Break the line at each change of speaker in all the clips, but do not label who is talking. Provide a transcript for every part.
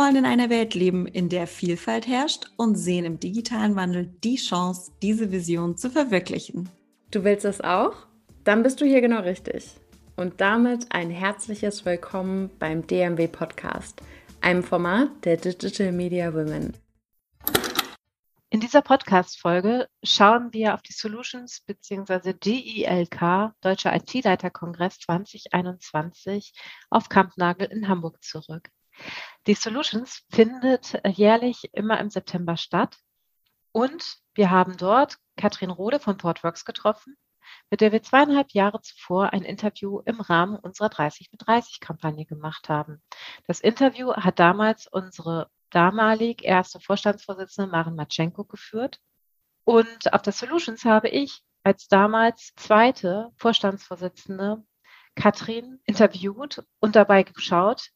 wollen in einer Welt leben, in der Vielfalt herrscht und sehen im digitalen Wandel die Chance, diese Vision zu verwirklichen.
Du willst das auch? Dann bist du hier genau richtig. Und damit ein herzliches Willkommen beim DMW Podcast, einem Format der Digital Media Women.
In dieser Podcast-Folge schauen wir auf die Solutions bzw. DILK, Deutscher IT-Leiter-Kongress 2021, auf Kampnagel in Hamburg zurück. Die Solutions findet jährlich immer im September statt und wir haben dort Katrin Rode von ThoughtWorks getroffen, mit der wir zweieinhalb Jahre zuvor ein Interview im Rahmen unserer 30 mit 30 Kampagne gemacht haben. Das Interview hat damals unsere damalig erste Vorstandsvorsitzende Maren Matschenko geführt. Und auf der Solutions habe ich als damals zweite Vorstandsvorsitzende Katrin interviewt und dabei geschaut,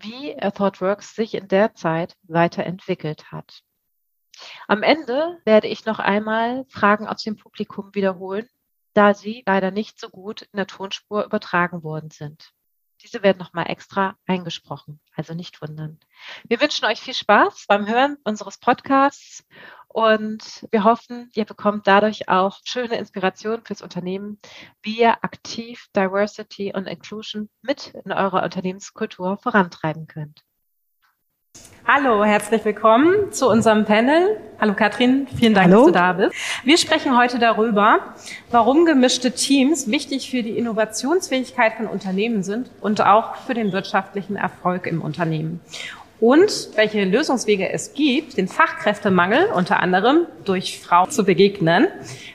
wie ThoughtWorks sich in der Zeit weiterentwickelt hat. Am Ende werde ich noch einmal Fragen aus dem Publikum wiederholen, da sie leider nicht so gut in der Tonspur übertragen worden sind. Diese werden nochmal extra eingesprochen, also nicht wundern. Wir wünschen euch viel Spaß beim Hören unseres Podcasts und wir hoffen, ihr bekommt dadurch auch schöne Inspirationen fürs Unternehmen, wie ihr aktiv Diversity und Inclusion mit in eurer Unternehmenskultur vorantreiben könnt.
Hallo, herzlich willkommen zu unserem Panel. Hallo Katrin, vielen Dank, Hallo. dass du da bist. Wir sprechen heute darüber, warum gemischte Teams wichtig für die Innovationsfähigkeit von Unternehmen sind und auch für den wirtschaftlichen Erfolg im Unternehmen. Und welche Lösungswege es gibt, den Fachkräftemangel unter anderem durch Frauen zu begegnen,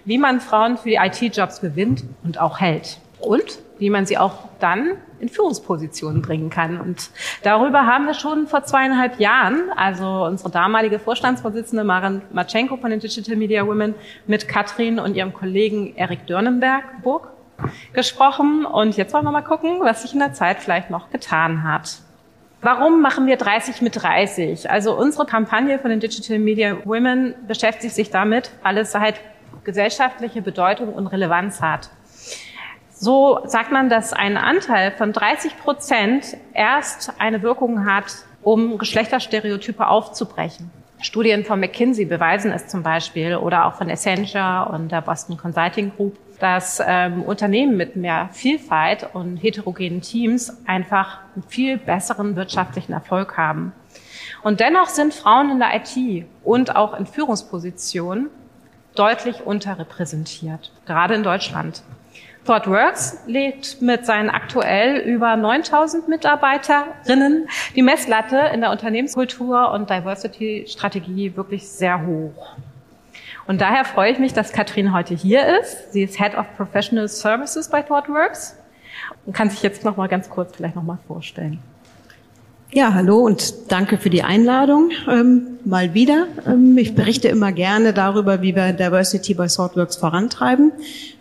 wie man Frauen für die IT-Jobs gewinnt und auch hält. Und wie man sie auch dann in Führungspositionen bringen kann. Und darüber haben wir schon vor zweieinhalb Jahren, also unsere damalige Vorstandsvorsitzende Maren Matschenko von den Digital Media Women mit Katrin und ihrem Kollegen Erik Dörnenberg gesprochen. Und jetzt wollen wir mal gucken, was sich in der Zeit vielleicht noch getan hat. Warum machen wir 30 mit 30? Also unsere Kampagne von den Digital Media Women beschäftigt sich damit, weil es halt gesellschaftliche Bedeutung und Relevanz hat. So sagt man, dass ein Anteil von 30 Prozent erst eine Wirkung hat, um Geschlechterstereotype aufzubrechen. Studien von McKinsey beweisen es zum Beispiel oder auch von Essentia und der Boston Consulting Group, dass ähm, Unternehmen mit mehr Vielfalt und heterogenen Teams einfach einen viel besseren wirtschaftlichen Erfolg haben. Und dennoch sind Frauen in der IT und auch in Führungspositionen deutlich unterrepräsentiert, gerade in Deutschland. ThoughtWorks legt mit seinen aktuell über 9000 Mitarbeiterinnen die Messlatte in der Unternehmenskultur und Diversity-Strategie wirklich sehr hoch. Und daher freue ich mich, dass Katrin heute hier ist. Sie ist Head of Professional Services bei ThoughtWorks und kann sich jetzt noch mal ganz kurz vielleicht noch mal vorstellen.
Ja, hallo und danke für die Einladung. Ähm, mal wieder. Ähm, ich berichte immer gerne darüber, wie wir Diversity bei Thoughtworks vorantreiben.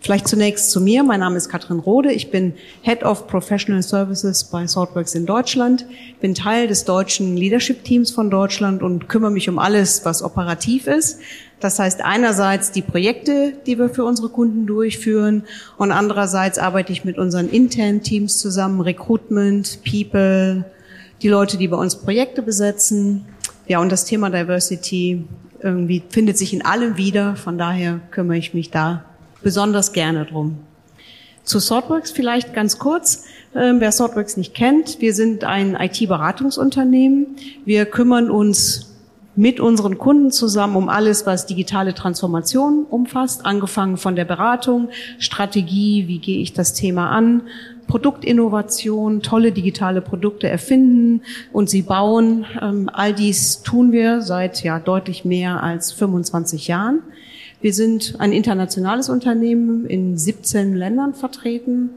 Vielleicht zunächst zu mir. Mein Name ist Katrin Rode. Ich bin Head of Professional Services bei Thoughtworks in Deutschland. Bin Teil des deutschen Leadership Teams von Deutschland und kümmere mich um alles, was operativ ist. Das heißt einerseits die Projekte, die wir für unsere Kunden durchführen und andererseits arbeite ich mit unseren internen Teams zusammen, Recruitment, People, die Leute, die bei uns Projekte besetzen. Ja, und das Thema Diversity irgendwie findet sich in allem wieder. Von daher kümmere ich mich da besonders gerne drum. Zu Thoughtworks vielleicht ganz kurz. Ähm, wer Thoughtworks nicht kennt, wir sind ein IT-Beratungsunternehmen. Wir kümmern uns mit unseren Kunden zusammen um alles, was digitale Transformation umfasst, angefangen von der Beratung, Strategie, wie gehe ich das Thema an, Produktinnovation, tolle digitale Produkte erfinden und sie bauen. Ähm, all dies tun wir seit ja deutlich mehr als 25 Jahren. Wir sind ein internationales Unternehmen in 17 Ländern vertreten,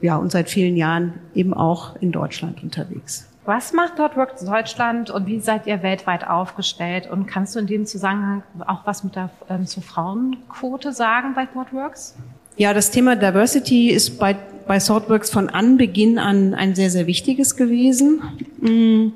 ja und seit vielen Jahren eben auch in Deutschland unterwegs.
Was macht ThoughtWorks Deutschland und wie seid ihr weltweit aufgestellt? Und kannst du in dem Zusammenhang auch was mit der ähm, zur Frauenquote sagen bei ThoughtWorks?
Ja, das Thema Diversity ist bei, bei Thoughtworks von Anbeginn an ein sehr, sehr wichtiges gewesen. Mm,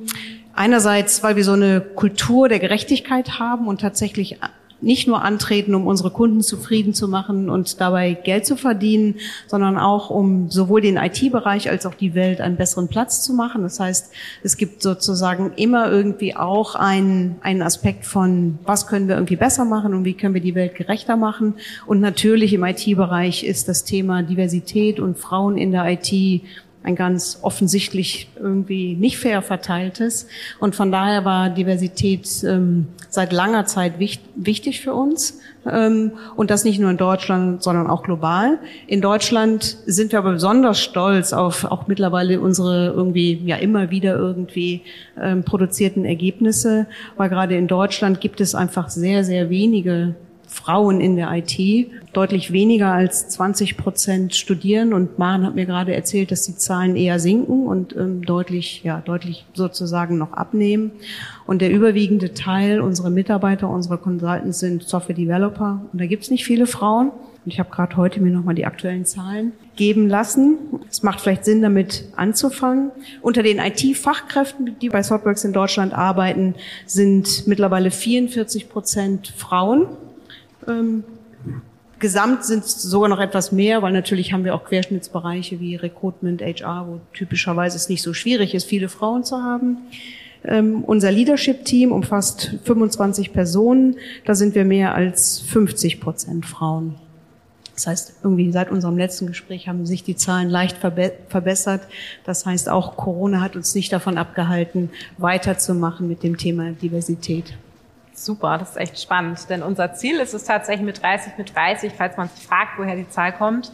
einerseits, weil wir so eine Kultur der Gerechtigkeit haben und tatsächlich nicht nur antreten, um unsere Kunden zufrieden zu machen und dabei Geld zu verdienen, sondern auch um sowohl den IT-Bereich als auch die Welt einen besseren Platz zu machen. Das heißt, es gibt sozusagen immer irgendwie auch einen, einen Aspekt von, was können wir irgendwie besser machen und wie können wir die Welt gerechter machen. Und natürlich im IT-Bereich ist das Thema Diversität und Frauen in der IT ein ganz offensichtlich irgendwie nicht fair verteiltes. Und von daher war Diversität ähm, seit langer Zeit wichtig, wichtig für uns. Ähm, und das nicht nur in Deutschland, sondern auch global. In Deutschland sind wir aber besonders stolz auf auch mittlerweile unsere irgendwie ja immer wieder irgendwie ähm, produzierten Ergebnisse, weil gerade in Deutschland gibt es einfach sehr, sehr wenige Frauen in der IT. Deutlich weniger als 20 Prozent studieren und Maren hat mir gerade erzählt, dass die Zahlen eher sinken und ähm, deutlich, ja, deutlich sozusagen noch abnehmen. Und der überwiegende Teil unserer Mitarbeiter, unserer Consultants sind Software Developer und da gibt es nicht viele Frauen. Und ich habe gerade heute mir nochmal die aktuellen Zahlen geben lassen. Es macht vielleicht Sinn, damit anzufangen. Unter den IT-Fachkräften, die bei Softworks in Deutschland arbeiten, sind mittlerweile 44 Prozent Frauen. Ähm, gesamt sind es sogar noch etwas mehr, weil natürlich haben wir auch Querschnittsbereiche wie Recruitment, HR, wo typischerweise es nicht so schwierig ist, viele Frauen zu haben. Ähm, unser Leadership-Team umfasst 25 Personen. Da sind wir mehr als 50 Prozent Frauen. Das heißt, irgendwie seit unserem letzten Gespräch haben sich die Zahlen leicht verbe verbessert. Das heißt, auch Corona hat uns nicht davon abgehalten, weiterzumachen mit dem Thema Diversität.
Super, das ist echt spannend, denn unser Ziel ist es tatsächlich mit 30 mit 30, falls man sich fragt, woher die Zahl kommt.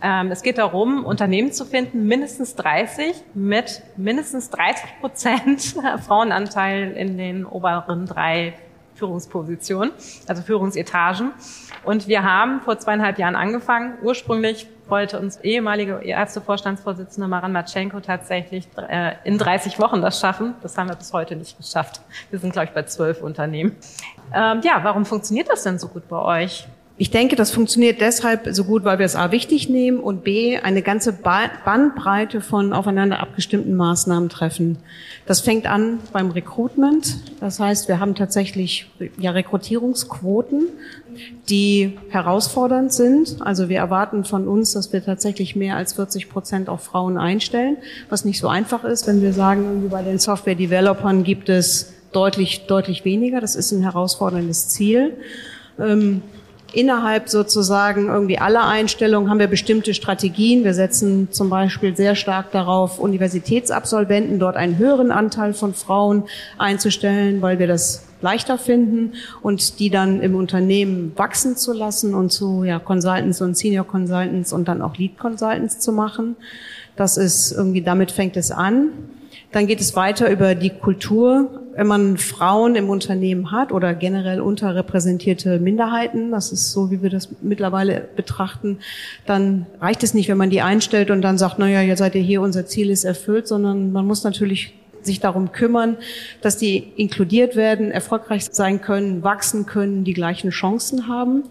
Ähm, es geht darum, Unternehmen zu finden, mindestens 30 mit mindestens 30 Prozent Frauenanteil in den oberen drei Führungspositionen, also Führungsetagen. Und wir haben vor zweieinhalb Jahren angefangen. Ursprünglich wollte uns ehemalige Ärztevorstandsvorsitzende Maran Matschenko tatsächlich äh, in 30 Wochen das schaffen. Das haben wir bis heute nicht geschafft. Wir sind, glaube ich, bei zwölf Unternehmen. Ähm, ja, warum funktioniert das denn so gut bei euch?
Ich denke, das funktioniert deshalb so gut, weil wir es A wichtig nehmen und B eine ganze Bandbreite von aufeinander abgestimmten Maßnahmen treffen. Das fängt an beim Recruitment. Das heißt, wir haben tatsächlich ja Rekrutierungsquoten, die herausfordernd sind. Also wir erwarten von uns, dass wir tatsächlich mehr als 40 Prozent auch Frauen einstellen, was nicht so einfach ist, wenn wir sagen, irgendwie bei den Software-Developern gibt es deutlich, deutlich weniger. Das ist ein herausforderndes Ziel. Ähm, innerhalb sozusagen irgendwie aller Einstellungen haben wir bestimmte Strategien. Wir setzen zum Beispiel sehr stark darauf, Universitätsabsolventen dort einen höheren Anteil von Frauen einzustellen, weil wir das leichter finden und die dann im Unternehmen wachsen zu lassen und zu ja, Consultants und Senior Consultants und dann auch Lead Consultants zu machen. Das ist irgendwie, damit fängt es an. Dann geht es weiter über die Kultur. Wenn man Frauen im Unternehmen hat oder generell unterrepräsentierte Minderheiten, das ist so, wie wir das mittlerweile betrachten, dann reicht es nicht, wenn man die einstellt und dann sagt, naja, jetzt seid ihr hier, unser Ziel ist erfüllt, sondern man muss natürlich sich darum kümmern, dass die inkludiert werden, erfolgreich sein können, wachsen können, die gleichen Chancen haben.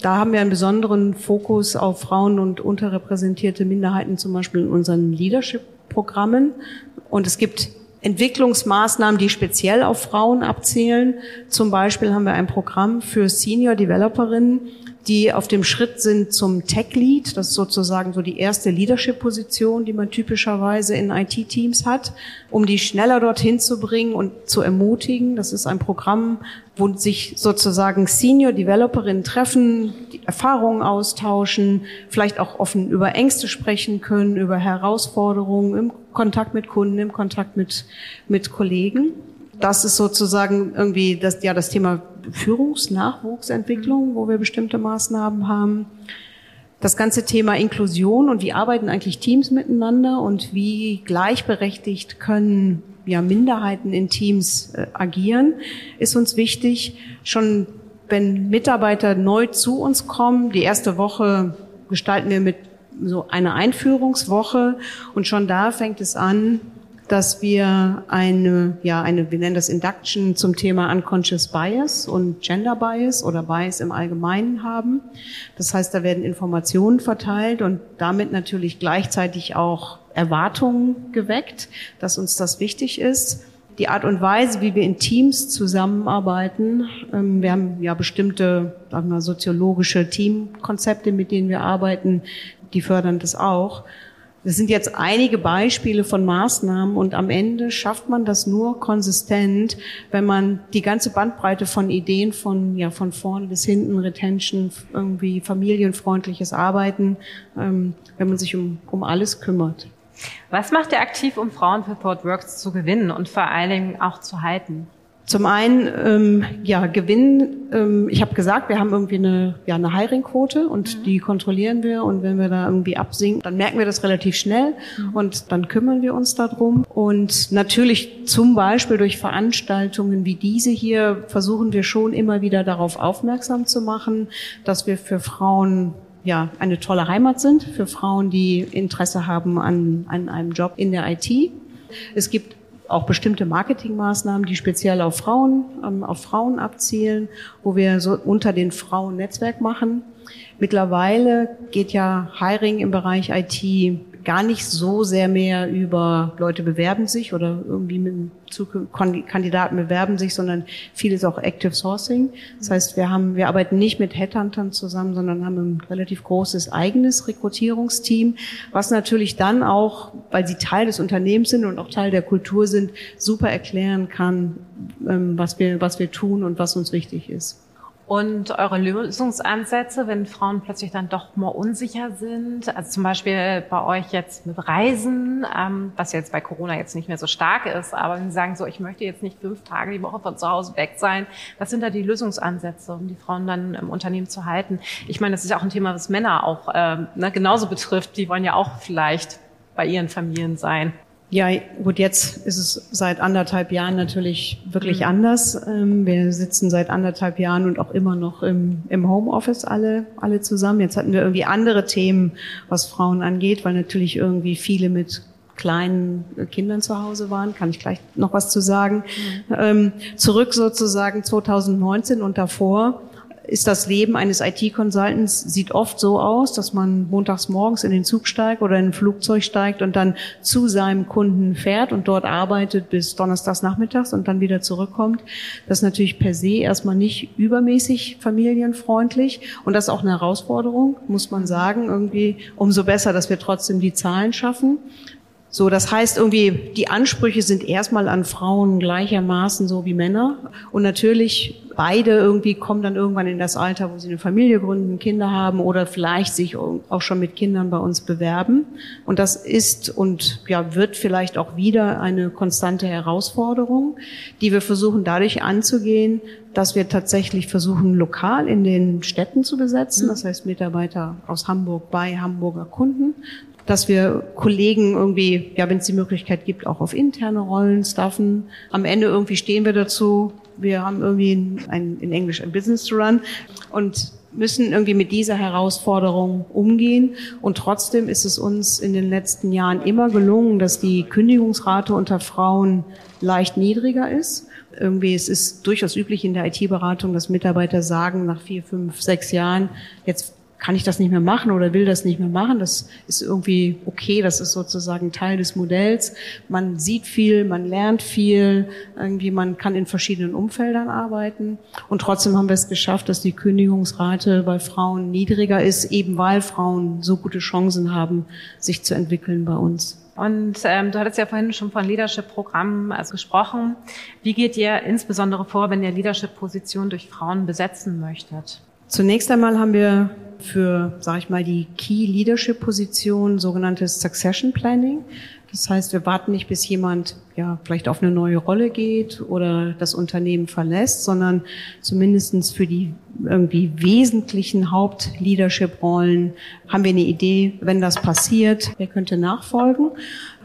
Da haben wir einen besonderen Fokus auf Frauen und unterrepräsentierte Minderheiten, zum Beispiel in unseren Leadership-Programmen. Und es gibt Entwicklungsmaßnahmen, die speziell auf Frauen abzielen. Zum Beispiel haben wir ein Programm für Senior Developerinnen, die auf dem Schritt sind zum Tech Lead. Das ist sozusagen so die erste Leadership-Position, die man typischerweise in IT-Teams hat, um die schneller dorthin zu bringen und zu ermutigen. Das ist ein Programm, wo sich sozusagen Senior Developerinnen treffen, Erfahrungen austauschen, vielleicht auch offen über Ängste sprechen können, über Herausforderungen im Kontakt mit Kunden, im Kontakt mit, mit Kollegen. Das ist sozusagen irgendwie das, ja, das Thema Führungsnachwuchsentwicklung, wo wir bestimmte Maßnahmen haben. Das ganze Thema Inklusion und wie arbeiten eigentlich Teams miteinander und wie gleichberechtigt können ja, Minderheiten in Teams äh, agieren, ist uns wichtig. Schon wenn Mitarbeiter neu zu uns kommen, die erste Woche gestalten wir mit so einer Einführungswoche und schon da fängt es an, dass wir eine, ja, eine, wir nennen das Induction zum Thema Unconscious Bias und Gender Bias oder Bias im Allgemeinen haben. Das heißt, da werden Informationen verteilt und damit natürlich gleichzeitig auch Erwartungen geweckt, dass uns das wichtig ist. die Art und Weise, wie wir in Teams zusammenarbeiten. Ähm, wir haben ja bestimmte sagen wir, soziologische Teamkonzepte, mit denen wir arbeiten, die fördern das auch. Das sind jetzt einige Beispiele von Maßnahmen und am Ende schafft man das nur konsistent, wenn man die ganze Bandbreite von Ideen von, ja, von vorne bis hinten, Retention, irgendwie familienfreundliches Arbeiten, ähm, wenn man sich um, um alles kümmert.
Was macht ihr aktiv, um Frauen für Thought Works zu gewinnen und vor allen Dingen auch zu halten?
Zum einen, ähm, ja, Gewinn. Ähm, ich habe gesagt, wir haben irgendwie eine, ja, eine Hiring-Quote und mhm. die kontrollieren wir. Und wenn wir da irgendwie absinken, dann merken wir das relativ schnell mhm. und dann kümmern wir uns darum. Und natürlich zum Beispiel durch Veranstaltungen wie diese hier versuchen wir schon immer wieder darauf aufmerksam zu machen, dass wir für Frauen ja, eine tolle Heimat sind, für Frauen, die Interesse haben an, an einem Job in der IT. Es gibt auch bestimmte Marketingmaßnahmen, die speziell auf Frauen, ähm, auf Frauen abzielen, wo wir so unter den Frauen Netzwerk machen. Mittlerweile geht ja Hiring im Bereich IT gar nicht so sehr mehr über Leute bewerben sich oder irgendwie mit Kandidaten bewerben sich, sondern vieles auch Active Sourcing. Das heißt, wir haben, wir arbeiten nicht mit Headhuntern zusammen, sondern haben ein relativ großes eigenes Rekrutierungsteam, was natürlich dann auch, weil sie Teil des Unternehmens sind und auch Teil der Kultur sind, super erklären kann, ähm, was wir, was wir tun und was uns wichtig ist.
Und eure Lösungsansätze, wenn Frauen plötzlich dann doch mal unsicher sind, also zum Beispiel bei euch jetzt mit Reisen, ähm, was jetzt bei Corona jetzt nicht mehr so stark ist, aber wenn sie sagen so, ich möchte jetzt nicht fünf Tage die Woche von zu Hause weg sein, was sind da die Lösungsansätze, um die Frauen dann im Unternehmen zu halten? Ich meine, das ist ja auch ein Thema, was Männer auch ähm, ne, genauso betrifft. Die wollen ja auch vielleicht bei ihren Familien sein.
Ja, gut, jetzt ist es seit anderthalb Jahren natürlich wirklich mhm. anders. Ähm, wir sitzen seit anderthalb Jahren und auch immer noch im, im Homeoffice alle, alle zusammen. Jetzt hatten wir irgendwie andere Themen, was Frauen angeht, weil natürlich irgendwie viele mit kleinen Kindern zu Hause waren, kann ich gleich noch was zu sagen. Mhm. Ähm, zurück sozusagen 2019 und davor ist das Leben eines IT-Consultants, sieht oft so aus, dass man montags morgens in den Zug steigt oder in ein Flugzeug steigt und dann zu seinem Kunden fährt und dort arbeitet bis donnerstags nachmittags und dann wieder zurückkommt. Das ist natürlich per se erstmal nicht übermäßig familienfreundlich und das ist auch eine Herausforderung, muss man sagen. Irgendwie umso besser, dass wir trotzdem die Zahlen schaffen. So, das heißt irgendwie, die Ansprüche sind erstmal an Frauen gleichermaßen so wie Männer. Und natürlich beide irgendwie kommen dann irgendwann in das Alter, wo sie eine Familie gründen, Kinder haben oder vielleicht sich auch schon mit Kindern bei uns bewerben. Und das ist und ja, wird vielleicht auch wieder eine konstante Herausforderung, die wir versuchen dadurch anzugehen, dass wir tatsächlich versuchen, lokal in den Städten zu besetzen. Das heißt, Mitarbeiter aus Hamburg bei Hamburger Kunden dass wir Kollegen irgendwie, ja, wenn es die Möglichkeit gibt, auch auf interne Rollen staffen. Am Ende irgendwie stehen wir dazu. Wir haben irgendwie ein, in Englisch ein Business to run und müssen irgendwie mit dieser Herausforderung umgehen. Und trotzdem ist es uns in den letzten Jahren immer gelungen, dass die Kündigungsrate unter Frauen leicht niedriger ist. Irgendwie, es ist durchaus üblich in der IT-Beratung, dass Mitarbeiter sagen, nach vier, fünf, sechs Jahren, jetzt kann ich das nicht mehr machen oder will das nicht mehr machen. Das ist irgendwie okay, das ist sozusagen Teil des Modells. Man sieht viel, man lernt viel, irgendwie man kann in verschiedenen Umfeldern arbeiten. Und trotzdem haben wir es geschafft, dass die Kündigungsrate bei Frauen niedriger ist, eben weil Frauen so gute Chancen haben, sich zu entwickeln bei uns.
Und ähm, du hattest ja vorhin schon von Leadership-Programmen also gesprochen. Wie geht ihr insbesondere vor, wenn ihr Leadership-Positionen durch Frauen besetzen möchtet?
Zunächst einmal haben wir für, sage ich mal, die Key Leadership Position sogenanntes Succession Planning. Das heißt, wir warten nicht, bis jemand ja vielleicht auf eine neue Rolle geht oder das Unternehmen verlässt, sondern zumindestens für die irgendwie wesentlichen Haupt-Leadership-Rollen haben wir eine Idee, wenn das passiert, wer könnte nachfolgen.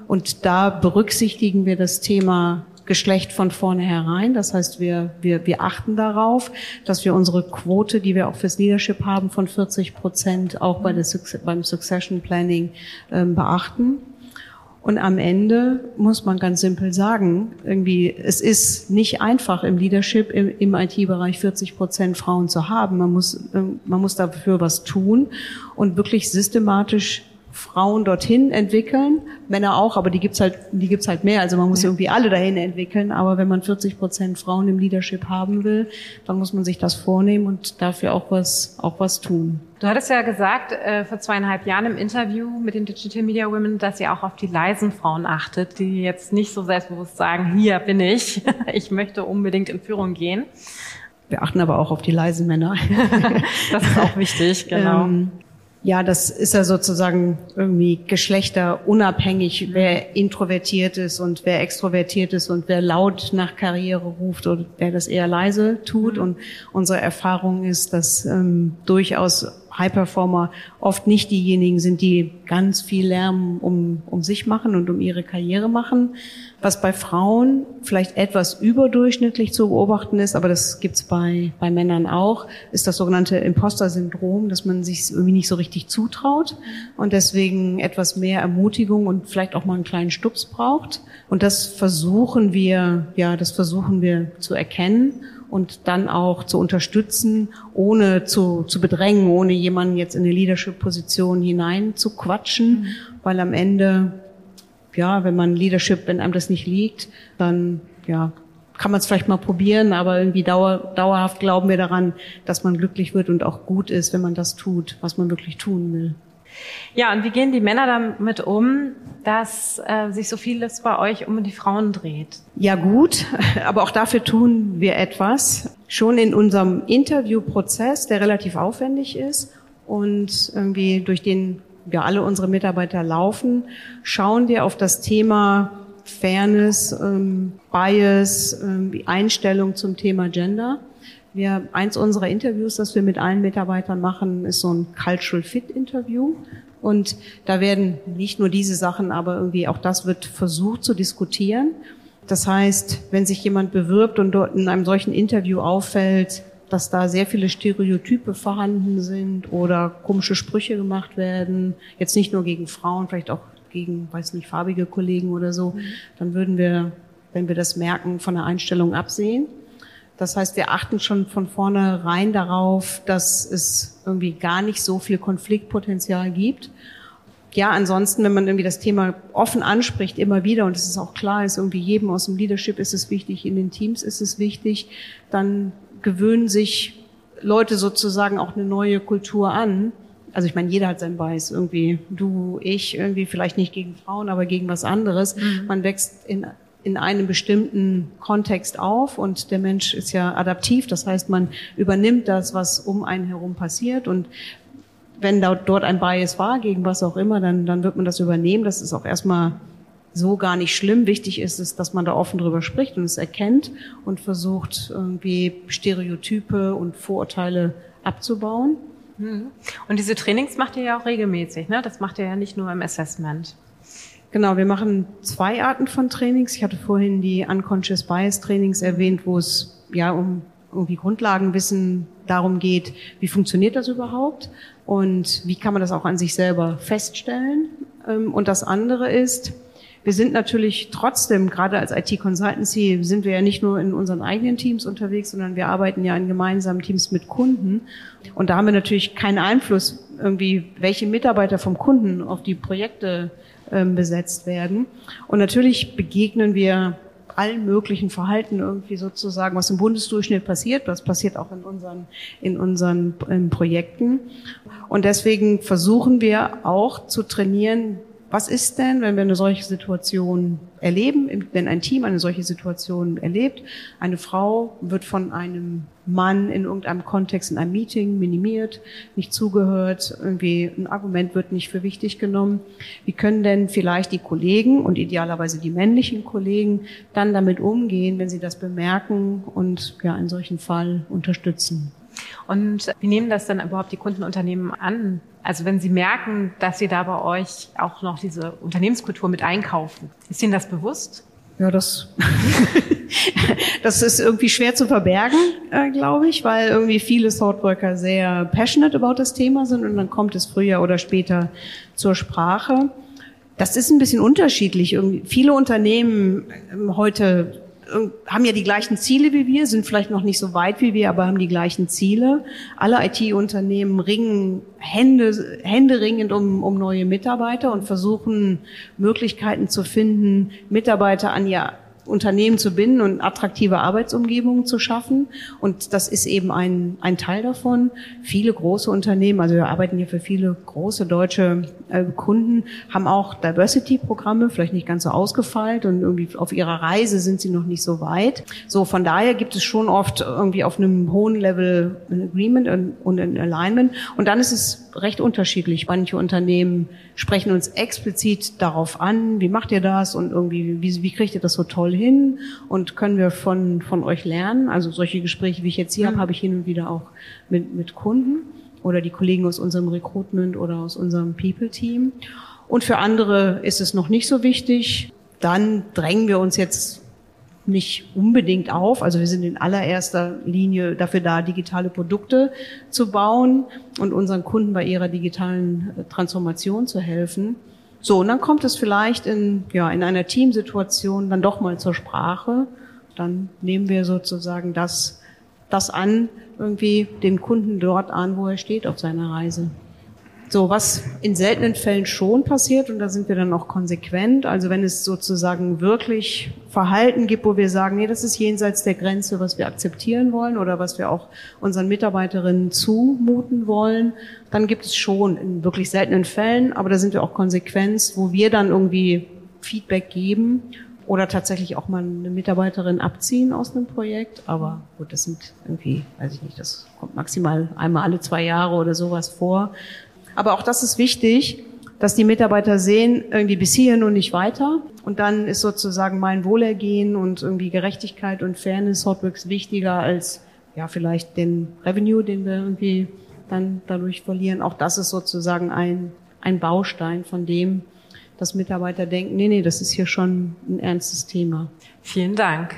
Und da berücksichtigen wir das Thema Geschlecht von vornherein. Das heißt, wir, wir, wir achten darauf, dass wir unsere Quote, die wir auch fürs Leadership haben, von 40 Prozent auch bei der, beim Succession Planning ähm, beachten. Und am Ende muss man ganz simpel sagen, irgendwie, es ist nicht einfach im Leadership im, im IT-Bereich 40 Prozent Frauen zu haben. Man muss, ähm, man muss dafür was tun und wirklich systematisch Frauen dorthin entwickeln, Männer auch, aber die gibt's halt, die gibt's halt mehr. Also man muss ja. irgendwie alle dahin entwickeln. Aber wenn man 40 Prozent Frauen im Leadership haben will, dann muss man sich das vornehmen und dafür auch was, auch was tun.
Du hattest ja gesagt äh, vor zweieinhalb Jahren im Interview mit den Digital Media Women, dass ihr auch auf die leisen Frauen achtet, die jetzt nicht so selbstbewusst sagen, hier bin ich, ich möchte unbedingt in Führung gehen.
Wir achten aber auch auf die leisen Männer.
das ist auch wichtig, genau. Ähm,
ja, das ist ja sozusagen irgendwie geschlechterunabhängig, wer introvertiert ist und wer extrovertiert ist und wer laut nach Karriere ruft und wer das eher leise tut. Mhm. Und unsere Erfahrung ist, dass ähm, durchaus High-Performer oft nicht diejenigen sind, die ganz viel Lärm um, um sich machen und um ihre Karriere machen. Was bei Frauen vielleicht etwas überdurchschnittlich zu beobachten ist, aber das gibt's bei, bei Männern auch, ist das sogenannte Imposter-Syndrom, dass man sich irgendwie nicht so richtig zutraut und deswegen etwas mehr Ermutigung und vielleicht auch mal einen kleinen Stups braucht. Und das versuchen wir, ja, das versuchen wir zu erkennen und dann auch zu unterstützen, ohne zu, zu bedrängen, ohne jemanden jetzt in eine Leadership-Position hinein zu quatschen, mhm. weil am Ende, ja, wenn man Leadership, wenn einem das nicht liegt, dann, ja, kann man es vielleicht mal probieren, aber irgendwie dauer, dauerhaft glauben wir daran, dass man glücklich wird und auch gut ist, wenn man das tut, was man wirklich tun will.
Ja, und wie gehen die Männer damit um, dass äh, sich so vieles bei euch um die Frauen dreht?
Ja gut, aber auch dafür tun wir etwas. Schon in unserem Interviewprozess, der relativ aufwendig ist und irgendwie durch den wir alle unsere Mitarbeiter laufen, schauen wir auf das Thema Fairness, ähm, Bias, ähm, Einstellung zum Thema Gender. Wir, eins unserer Interviews, das wir mit allen Mitarbeitern machen, ist so ein Cultural Fit Interview. Und da werden nicht nur diese Sachen, aber irgendwie auch das wird versucht zu diskutieren. Das heißt, wenn sich jemand bewirbt und dort in einem solchen Interview auffällt, dass da sehr viele Stereotype vorhanden sind oder komische Sprüche gemacht werden, jetzt nicht nur gegen Frauen, vielleicht auch gegen, weiß nicht, farbige Kollegen oder so, mhm. dann würden wir, wenn wir das merken, von der Einstellung absehen. Das heißt, wir achten schon von vornherein darauf, dass es irgendwie gar nicht so viel Konfliktpotenzial gibt. Ja, ansonsten, wenn man irgendwie das Thema offen anspricht, immer wieder, und es ist auch klar, ist irgendwie jedem aus dem Leadership ist es wichtig, in den Teams ist es wichtig, dann gewöhnen sich Leute sozusagen auch eine neue Kultur an. Also ich meine, jeder hat sein Bias irgendwie. Du, ich, irgendwie vielleicht nicht gegen Frauen, aber gegen was anderes. Mhm. Man wächst in in einem bestimmten Kontext auf und der Mensch ist ja adaptiv, das heißt, man übernimmt das, was um einen herum passiert und wenn dort ein Bias war, gegen was auch immer, dann, dann wird man das übernehmen. Das ist auch erstmal so gar nicht schlimm. Wichtig ist es, dass man da offen drüber spricht und es erkennt und versucht, irgendwie Stereotype und Vorurteile abzubauen.
Mhm. Und diese Trainings macht ihr ja auch regelmäßig, ne? Das macht ihr ja nicht nur im Assessment.
Genau, wir machen zwei Arten von Trainings. Ich hatte vorhin die Unconscious Bias Trainings erwähnt, wo es ja um irgendwie Grundlagenwissen darum geht, wie funktioniert das überhaupt und wie kann man das auch an sich selber feststellen. Ähm, und das andere ist, wir sind natürlich trotzdem, gerade als IT-Consultancy, sind wir ja nicht nur in unseren eigenen Teams unterwegs, sondern wir arbeiten ja in gemeinsamen Teams mit Kunden. Und da haben wir natürlich keinen Einfluss, irgendwie, welche Mitarbeiter vom Kunden auf die Projekte ähm, besetzt werden. Und natürlich begegnen wir allen möglichen Verhalten irgendwie sozusagen, was im Bundesdurchschnitt passiert. Das passiert auch in unseren, in unseren ähm, Projekten. Und deswegen versuchen wir auch zu trainieren, was ist denn, wenn wir eine solche Situation erleben, wenn ein Team eine solche Situation erlebt? Eine Frau wird von einem Mann in irgendeinem Kontext, in einem Meeting minimiert, nicht zugehört, irgendwie ein Argument wird nicht für wichtig genommen. Wie können denn vielleicht die Kollegen und idealerweise die männlichen Kollegen dann damit umgehen, wenn sie das bemerken und ja einen solchen Fall unterstützen?
Und wie nehmen das dann überhaupt die Kundenunternehmen an? Also wenn sie merken, dass sie da bei euch auch noch diese Unternehmenskultur mit einkaufen, ist ihnen das bewusst?
Ja, das, das ist irgendwie schwer zu verbergen, äh, glaube ich, weil irgendwie viele Thoughtworker sehr passionate about das Thema sind und dann kommt es früher oder später zur Sprache. Das ist ein bisschen unterschiedlich. Irgendwie viele Unternehmen ähm, heute haben ja die gleichen Ziele wie wir, sind vielleicht noch nicht so weit wie wir, aber haben die gleichen Ziele. Alle IT-Unternehmen ringen Hände, händeringend um, um neue Mitarbeiter und versuchen Möglichkeiten zu finden, Mitarbeiter an ihr Unternehmen zu binden und attraktive Arbeitsumgebungen zu schaffen. Und das ist eben ein, ein Teil davon. Viele große Unternehmen, also wir arbeiten hier für viele große deutsche äh, Kunden, haben auch Diversity-Programme, vielleicht nicht ganz so ausgefeilt und irgendwie auf ihrer Reise sind sie noch nicht so weit. So, von daher gibt es schon oft irgendwie auf einem hohen Level ein Agreement und, ein Alignment. Und dann ist es recht unterschiedlich. Manche Unternehmen sprechen uns explizit darauf an, wie macht ihr das und irgendwie, wie, wie kriegt ihr das so toll hin und können wir von, von euch lernen? Also solche Gespräche, wie ich jetzt hier mhm. habe, habe ich hin und wieder auch mit, mit Kunden oder die Kollegen aus unserem Recruitment oder aus unserem People-Team. Und für andere ist es noch nicht so wichtig. Dann drängen wir uns jetzt nicht unbedingt auf. Also wir sind in allererster Linie dafür da, digitale Produkte zu bauen und unseren Kunden bei ihrer digitalen äh, Transformation zu helfen. So, und dann kommt es vielleicht in, ja, in einer Teamsituation dann doch mal zur Sprache. Dann nehmen wir sozusagen das, das an, irgendwie den Kunden dort an, wo er steht auf seiner Reise. So, was in seltenen Fällen schon passiert, und da sind wir dann auch konsequent, also wenn es sozusagen wirklich Verhalten gibt, wo wir sagen, nee, das ist jenseits der Grenze, was wir akzeptieren wollen oder was wir auch unseren Mitarbeiterinnen zumuten wollen, dann gibt es schon in wirklich seltenen Fällen, aber da sind wir auch konsequent, wo wir dann irgendwie Feedback geben oder tatsächlich auch mal eine Mitarbeiterin abziehen aus einem Projekt. Aber gut, das sind irgendwie, weiß ich nicht, das kommt maximal einmal alle zwei Jahre oder sowas vor. Aber auch das ist wichtig, dass die Mitarbeiter sehen, irgendwie bis hierhin und nicht weiter. Und dann ist sozusagen mein Wohlergehen und irgendwie Gerechtigkeit und Fairness Hotworks wichtiger als ja vielleicht den Revenue, den wir irgendwie dann dadurch verlieren. Auch das ist sozusagen ein, ein Baustein von dem, dass Mitarbeiter denken, nee, nee, das ist hier schon ein ernstes Thema.
Vielen Dank.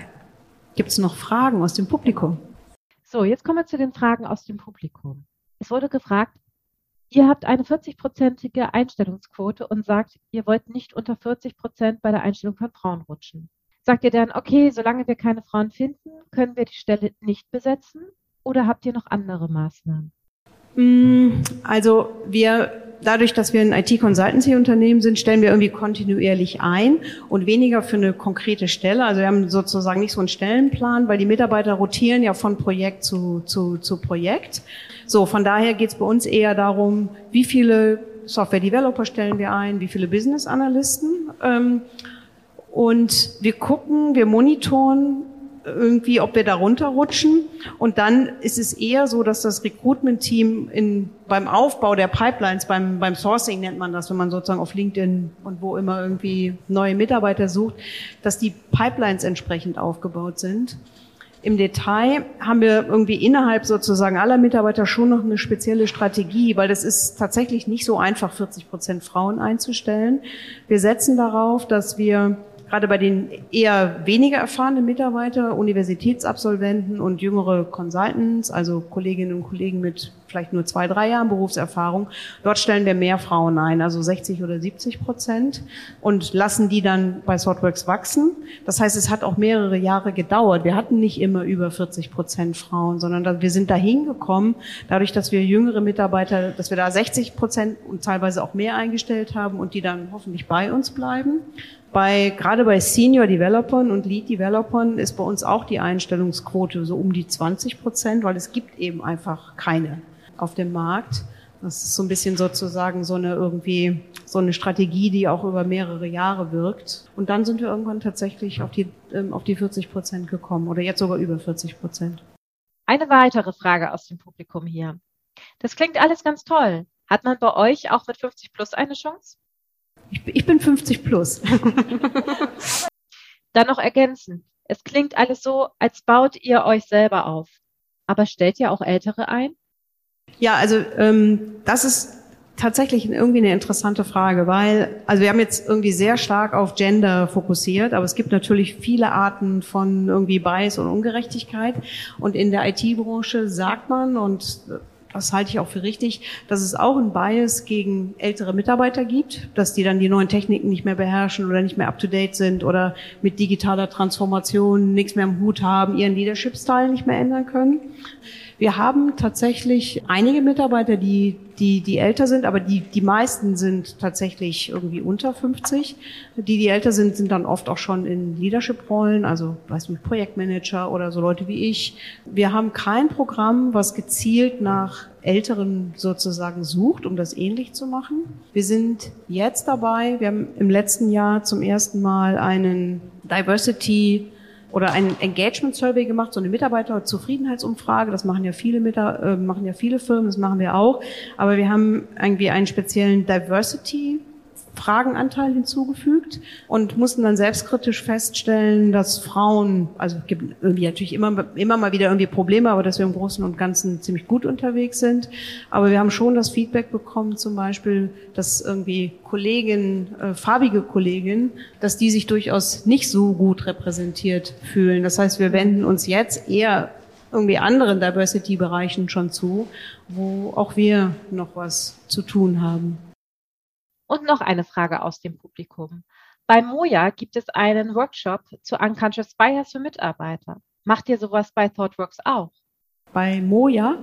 Gibt es noch Fragen aus dem Publikum?
So, jetzt kommen wir zu den Fragen aus dem Publikum. Es wurde gefragt, Ihr habt eine 40-prozentige Einstellungsquote und sagt, ihr wollt nicht unter 40 Prozent bei der Einstellung von Frauen rutschen. Sagt ihr dann, okay, solange wir keine Frauen finden, können wir die Stelle nicht besetzen? Oder habt ihr noch andere Maßnahmen?
Mm, also wir, dadurch, dass wir ein IT-Consultancy-Unternehmen sind, stellen wir irgendwie kontinuierlich ein und weniger für eine konkrete Stelle. Also wir haben sozusagen nicht so einen Stellenplan, weil die Mitarbeiter rotieren ja von Projekt zu, zu, zu Projekt. So, von daher geht es bei uns eher darum, wie viele Software-Developer stellen wir ein, wie viele Business-Analysten. Ähm, und wir gucken, wir monitoren irgendwie, ob wir da runterrutschen. Und dann ist es eher so, dass das Recruitment-Team beim Aufbau der Pipelines, beim, beim Sourcing nennt man das, wenn man sozusagen auf LinkedIn und wo immer irgendwie neue Mitarbeiter sucht, dass die Pipelines entsprechend aufgebaut sind. Im Detail haben wir irgendwie innerhalb sozusagen aller Mitarbeiter schon noch eine spezielle Strategie, weil das ist tatsächlich nicht so einfach, 40 Prozent Frauen einzustellen. Wir setzen darauf, dass wir gerade bei den eher weniger erfahrenen Mitarbeiter, Universitätsabsolventen und jüngere Consultants, also Kolleginnen und Kollegen mit vielleicht nur zwei, drei Jahren Berufserfahrung, dort stellen wir mehr Frauen ein, also 60 oder 70 Prozent und lassen die dann bei Swordworks wachsen. Das heißt, es hat auch mehrere Jahre gedauert. Wir hatten nicht immer über 40 Prozent Frauen, sondern wir sind dahin gekommen, dadurch, dass wir jüngere Mitarbeiter, dass wir da 60 Prozent und teilweise auch mehr eingestellt haben und die dann hoffentlich bei uns bleiben. Bei, gerade bei Senior Developern und Lead Developern ist bei uns auch die Einstellungsquote so um die 20 Prozent, weil es gibt eben einfach keine auf dem Markt. Das ist so ein bisschen sozusagen so eine irgendwie, so eine Strategie, die auch über mehrere Jahre wirkt. Und dann sind wir irgendwann tatsächlich auf die, ähm, auf die 40 Prozent gekommen oder jetzt sogar über 40 Prozent.
Eine weitere Frage aus dem Publikum hier. Das klingt alles ganz toll. Hat man bei euch auch mit 50 plus eine Chance?
Ich, ich bin 50 plus.
Dann noch ergänzen. Es klingt alles so, als baut ihr euch selber auf. Aber stellt ihr auch Ältere ein?
Ja, also ähm, das ist tatsächlich irgendwie eine interessante Frage, weil, also wir haben jetzt irgendwie sehr stark auf Gender fokussiert, aber es gibt natürlich viele Arten von irgendwie Bias und Ungerechtigkeit. Und in der IT-Branche sagt man, und das halte ich auch für richtig, dass es auch ein Bias gegen ältere Mitarbeiter gibt, dass die dann die neuen Techniken nicht mehr beherrschen oder nicht mehr up-to-date sind oder mit digitaler Transformation nichts mehr im Hut haben, ihren Leadership-Style nicht mehr ändern können. Wir haben tatsächlich einige Mitarbeiter, die, die, die älter sind, aber die, die meisten sind tatsächlich irgendwie unter 50. Die, die älter sind, sind dann oft auch schon in Leadership-Rollen, also, weiß nicht, Projektmanager oder so Leute wie ich. Wir haben kein Programm, was gezielt nach Älteren sozusagen sucht, um das ähnlich zu machen. Wir sind jetzt dabei, wir haben im letzten Jahr zum ersten Mal einen Diversity oder ein Engagement Survey gemacht, so eine Mitarbeiterzufriedenheitsumfrage. Das machen ja viele Mitar äh, machen ja viele Firmen, das machen wir auch. Aber wir haben irgendwie einen speziellen Diversity Fragenanteil hinzugefügt und mussten dann selbstkritisch feststellen, dass Frauen, also es gibt irgendwie natürlich immer, immer mal wieder irgendwie Probleme, aber dass wir im Großen und Ganzen ziemlich gut unterwegs sind. Aber wir haben schon das Feedback bekommen, zum Beispiel, dass irgendwie Kolleginnen, äh, farbige Kolleginnen, dass die sich durchaus nicht so gut repräsentiert fühlen. Das heißt, wir wenden uns jetzt eher irgendwie anderen Diversity-Bereichen schon zu, wo auch wir noch was zu tun haben.
Und noch eine Frage aus dem Publikum. Bei Moja gibt es einen Workshop zu Unconscious Bias für Mitarbeiter. Macht ihr sowas bei ThoughtWorks auch?
Bei Moja?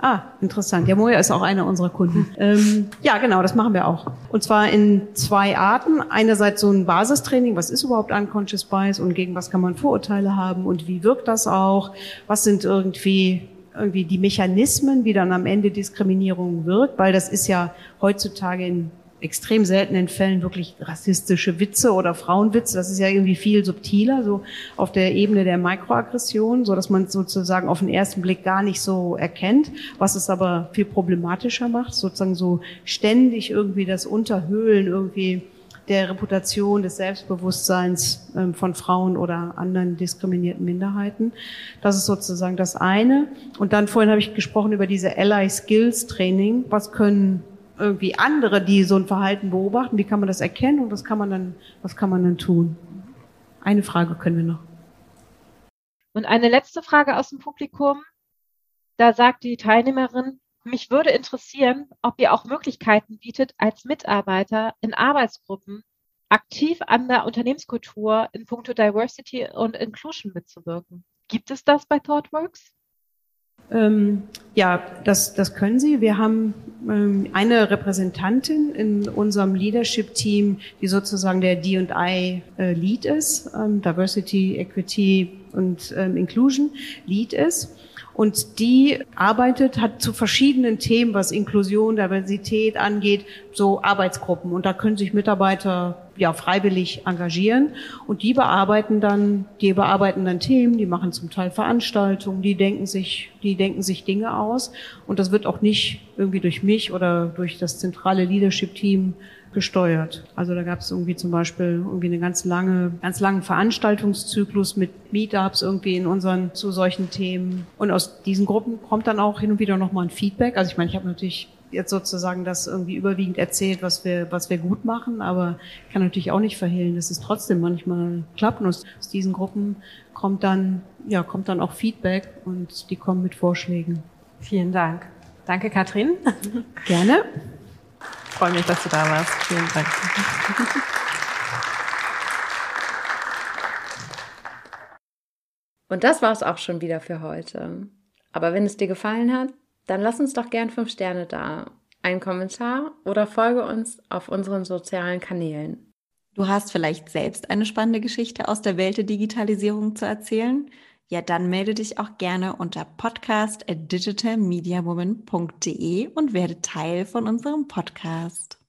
Ah, interessant. Ja, Moja ist auch einer unserer Kunden. Ähm, ja, genau, das machen wir auch. Und zwar in zwei Arten. Einerseits so ein Basistraining, was ist überhaupt Unconscious Bias und gegen was kann man Vorurteile haben und wie wirkt das auch? Was sind irgendwie irgendwie die Mechanismen, wie dann am Ende Diskriminierung wirkt, weil das ist ja heutzutage in extrem seltenen Fällen wirklich rassistische Witze oder Frauenwitze. Das ist ja irgendwie viel subtiler, so auf der Ebene der Mikroaggression, so dass man sozusagen auf den ersten Blick gar nicht so erkennt, was es aber viel problematischer macht, sozusagen so ständig irgendwie das Unterhöhlen irgendwie der Reputation des Selbstbewusstseins ähm, von Frauen oder anderen diskriminierten Minderheiten. Das ist sozusagen das eine. Und dann vorhin habe ich gesprochen über diese Ally Skills Training. Was können irgendwie andere, die so ein Verhalten beobachten, wie kann man das erkennen und was kann man dann, was kann man dann tun? Eine Frage können wir noch.
Und eine letzte Frage aus dem Publikum. Da sagt die Teilnehmerin, mich würde interessieren, ob ihr auch Möglichkeiten bietet, als Mitarbeiter in Arbeitsgruppen aktiv an der Unternehmenskultur in puncto Diversity und Inclusion mitzuwirken. Gibt es das bei ThoughtWorks?
Ähm, ja, das, das können Sie. Wir haben ähm, eine Repräsentantin in unserem Leadership-Team, die sozusagen der D&I-Lead äh, ist, ähm, Diversity, Equity und ähm, Inclusion Lead ist. Und die arbeitet, hat zu verschiedenen Themen, was Inklusion, Diversität angeht, so Arbeitsgruppen. Und da können sich Mitarbeiter ja freiwillig engagieren. Und die bearbeiten dann, die bearbeiten dann Themen, die machen zum Teil Veranstaltungen, die denken sich, die denken sich Dinge aus. Und das wird auch nicht irgendwie durch mich oder durch das zentrale Leadership-Team gesteuert. Also da gab es irgendwie zum Beispiel irgendwie eine ganz lange, ganz langen Veranstaltungszyklus mit Meetups irgendwie in unseren zu solchen Themen. Und aus diesen Gruppen kommt dann auch hin und wieder nochmal ein Feedback. Also ich meine, ich habe natürlich jetzt sozusagen das irgendwie überwiegend erzählt, was wir, was wir gut machen, aber ich kann natürlich auch nicht verhehlen, dass es trotzdem manchmal klappt. Und aus, aus diesen Gruppen kommt dann, ja, kommt dann auch Feedback und die kommen mit Vorschlägen.
Vielen Dank. Danke, Katrin.
Gerne
freue mich, dass du da warst. Vielen Dank.
Und das war es auch schon wieder für heute. Aber wenn es dir gefallen hat, dann lass uns doch gern fünf Sterne da, einen Kommentar oder folge uns auf unseren sozialen Kanälen.
Du hast vielleicht selbst eine spannende Geschichte aus der Welt der Digitalisierung zu erzählen? Ja, dann melde dich auch gerne unter podcast at digitalmediawoman.de und werde Teil von unserem Podcast.